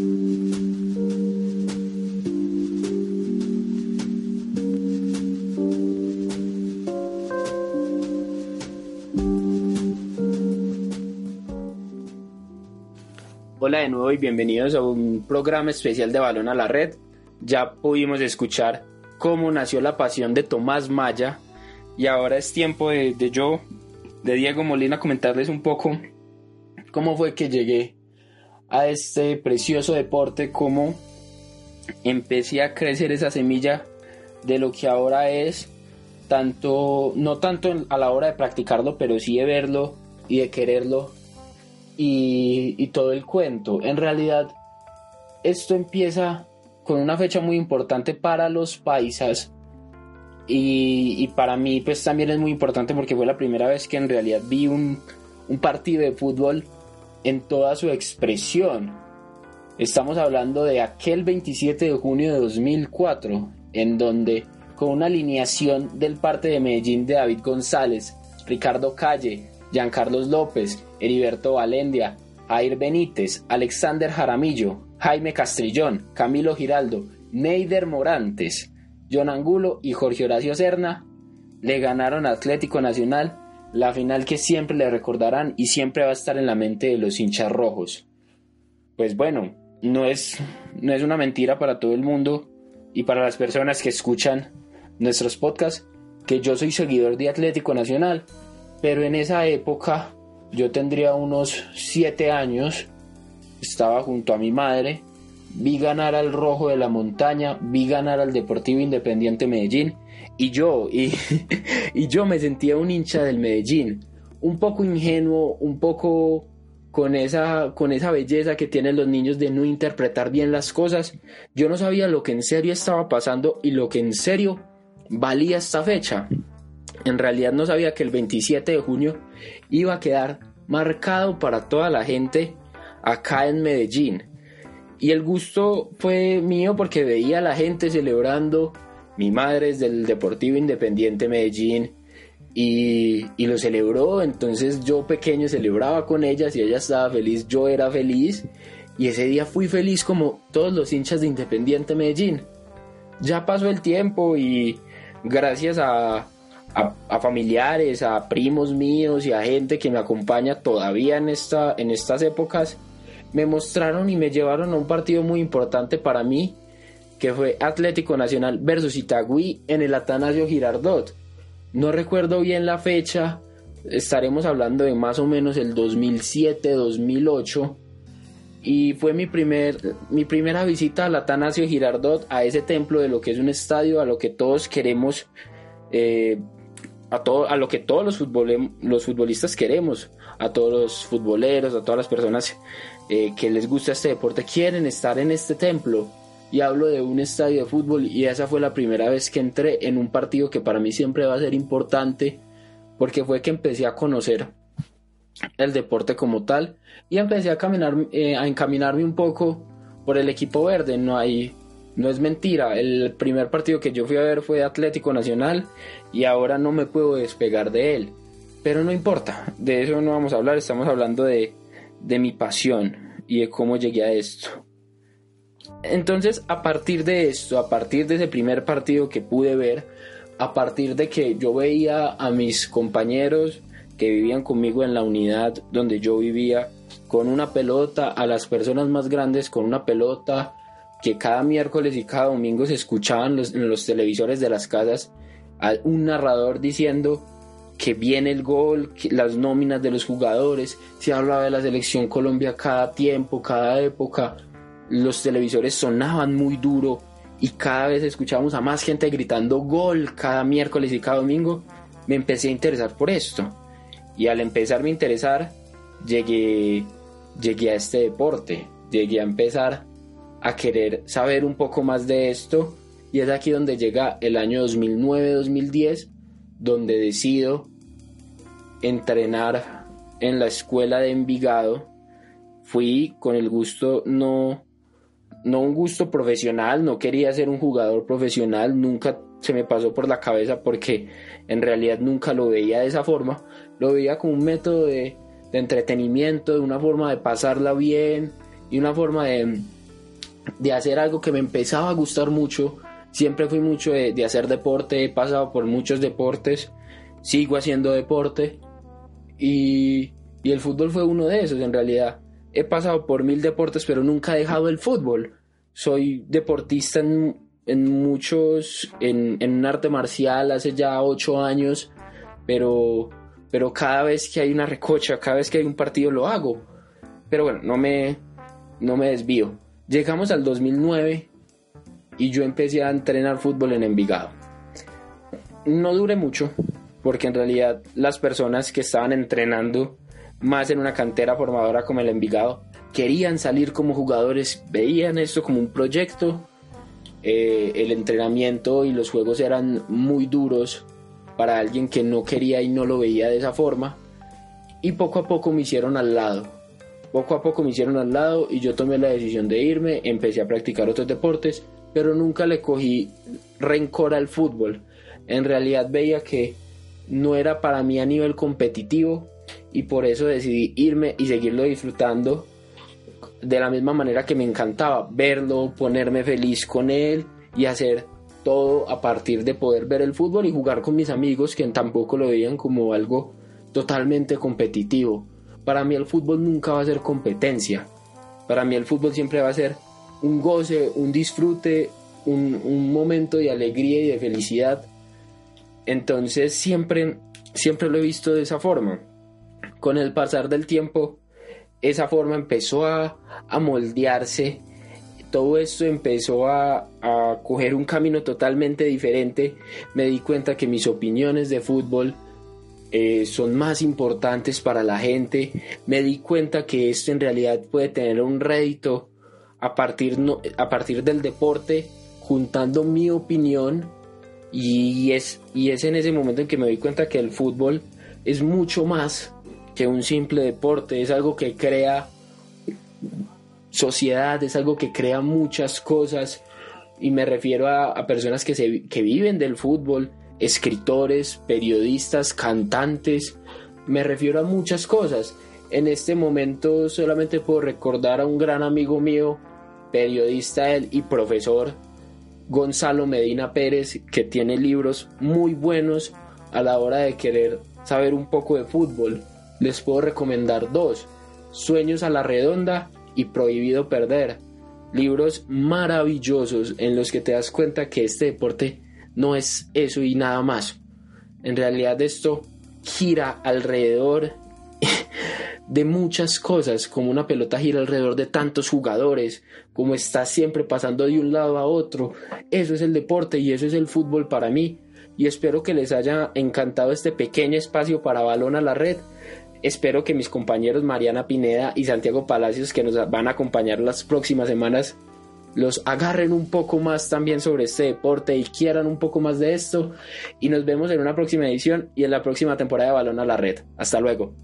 Hola de nuevo y bienvenidos a un programa especial de Balón a la Red. Ya pudimos escuchar cómo nació la pasión de Tomás Maya y ahora es tiempo de, de yo, de Diego Molina, comentarles un poco cómo fue que llegué a este precioso deporte, cómo empecé a crecer esa semilla de lo que ahora es, tanto, no tanto a la hora de practicarlo, pero sí de verlo y de quererlo y, todo el cuento. En realidad, esto empieza con una fecha muy importante para los paisas y, para mí pues también es muy importante porque fue la primera vez que en realidad vi un, un partido de fútbol en toda su expresión. Estamos hablando de aquel 27 de junio de 2004, en donde con una alineación del parte de Medellín de David González, Ricardo Calle, Giancarlos López, Heriberto Valendia, Jair Benítez, Alexander Jaramillo, Jaime Castrillón, Camilo Giraldo, Neider Morantes, John Angulo y Jorge Horacio Serna le ganaron Atlético Nacional la final que siempre le recordarán y siempre va a estar en la mente de los hinchas rojos. Pues bueno, no es, no es una mentira para todo el mundo y para las personas que escuchan nuestros podcasts que yo soy seguidor de Atlético Nacional pero en esa época yo tendría unos 7 años, estaba junto a mi madre, vi ganar al Rojo de la Montaña, vi ganar al Deportivo Independiente Medellín y yo, y, yo me sentía un hincha del Medellín, un poco ingenuo, un poco con esa, con esa belleza que tienen los niños de no interpretar bien las cosas. Yo no sabía lo que en serio estaba pasando y lo que en serio valía esta fecha. En realidad no sabía que el 27 de junio iba a quedar marcado para toda la gente acá en Medellín. Y el gusto fue mío porque veía a la gente celebrando. Mi madre es del Deportivo Independiente Medellín y, lo celebró. Entonces yo pequeño celebraba con ella. Si ella estaba feliz, yo era feliz. Y ese día fui feliz como todos los hinchas de Independiente Medellín. Ya pasó el tiempo y gracias a, a, familiares, a primos míos y a gente que me acompaña todavía en, esta, en estas épocas, me mostraron y me llevaron a un partido muy importante para mí, que fue Atlético Nacional versus Itagüí en el Atanasio Girardot. No recuerdo bien la fecha, estaremos hablando de más o menos el 2007-2008 y fue mi, primer, mi primera visita al Atanasio Girardot, a ese templo de lo que es un estadio, a lo que todos queremos eh, a, todo, a lo que todos los, los futbolistas queremos, a todos los futboleros, a todas las personas eh, que les gusta este deporte, quieren estar en este templo. Y hablo de un estadio de fútbol y esa fue la primera vez que entré en un partido que para mí siempre va a ser importante porque fue que empecé a conocer el deporte como tal y empecé a caminar eh, a encaminarme un poco por el equipo verde no hay no es mentira, el primer partido que yo fui a ver fue Atlético Nacional y ahora no me puedo despegar de él. Pero no importa, de eso no vamos a hablar, estamos hablando de, de mi pasión y de cómo llegué a esto. Entonces, a partir de esto, a partir de ese primer partido que pude ver, a partir de que yo veía a mis compañeros que vivían conmigo en la unidad donde yo vivía, con una pelota, a las personas más grandes con una pelota, que cada miércoles y cada domingo se escuchaban en los televisores de las casas a un narrador diciendo que viene el gol, las nóminas de los jugadores, se hablaba de la selección Colombia cada tiempo, cada época, los televisores sonaban muy duro y cada vez escuchábamos a más gente gritando gol cada miércoles y cada domingo, me empecé a interesar por esto. Y al empezarme a interesar, llegué, llegué a este deporte, llegué a empezar a querer saber un poco más de esto y es aquí donde llega el año 2009-2010 donde decido entrenar en la escuela de Envigado fui con el gusto no no un gusto profesional no quería ser un jugador profesional nunca se me pasó por la cabeza porque en realidad nunca lo veía de esa forma lo veía como un método de, entretenimiento de una forma de pasarla bien y una forma de de hacer algo que me empezaba a gustar mucho. Siempre fui mucho de, de hacer deporte, he pasado por muchos deportes, sigo haciendo deporte y, y el fútbol fue uno de esos en realidad. He pasado por mil deportes, pero nunca he dejado el fútbol. Soy deportista en, en muchos, en, en, un arte marcial hace ya ocho años, pero, pero cada vez que hay una recocha, cada vez que hay un partido lo hago. Pero bueno, no me, no me desvío. Llegamos al 2009 y yo empecé a entrenar fútbol en Envigado. No duré mucho, porque en realidad las personas que estaban entrenando más en una cantera formadora como el Envigado querían salir como jugadores, veían esto como un proyecto. Eh, el entrenamiento y los juegos eran muy duros para alguien que no quería y no lo veía de esa forma. Y poco a poco me hicieron al lado. Poco a poco me hicieron al lado y yo tomé la decisión de irme, empecé a practicar otros deportes, pero nunca le cogí rencor al fútbol. En realidad veía que no era para mí a nivel competitivo y por eso decidí irme y seguirlo disfrutando de la misma manera que me encantaba verlo, ponerme feliz con él y hacer todo a partir de poder ver el fútbol y jugar con mis amigos que tampoco lo veían como algo totalmente competitivo. Para mí el fútbol nunca va a ser competencia. Para mí el fútbol siempre va a ser un goce, un disfrute, un, un momento de alegría y de felicidad entonces siempre, siempre lo he visto de esa forma. Con el pasar del tiempo, esa forma empezó a, moldearse. Todo esto empezó a, coger un camino totalmente diferente. Me di cuenta que mis opiniones de fútbol eh, son más importantes para la gente. Me di cuenta que esto en realidad puede tener un rédito a partir, a partir del deporte, juntando mi opinión y es, y es en ese momento en que me doy cuenta que el fútbol es mucho más que un simple deporte, es algo que crea sociedad, es algo que crea muchas cosas y me refiero a, personas que, se, que viven del fútbol, escritores, periodistas, cantantes, me refiero a muchas cosas. En este momento solamente puedo recordar a un gran amigo mío, periodista y profesor Gonzalo Medina Pérez, que tiene libros muy buenos a la hora de querer saber un poco de fútbol. Les puedo recomendar dos, Sueños a la Redonda y Prohibido Perder. Libros maravillosos en los que te das cuenta que este deporte no es eso y nada más. En realidad esto gira alrededor de muchas cosas, como una pelota gira alrededor de tantos jugadores, como está siempre pasando de un lado a otro. Eso es el deporte y eso es el fútbol para mí. Y espero que les haya encantado este pequeño espacio para balón a la red. Espero que mis compañeros Mariana Pineda y Santiago Palacios, que nos van a acompañar las próximas semanas, los agarren un poco más también sobre este deporte y quieran un poco más de esto. Y nos vemos en una próxima edición y en la próxima temporada de Balón a la Red. Hasta luego.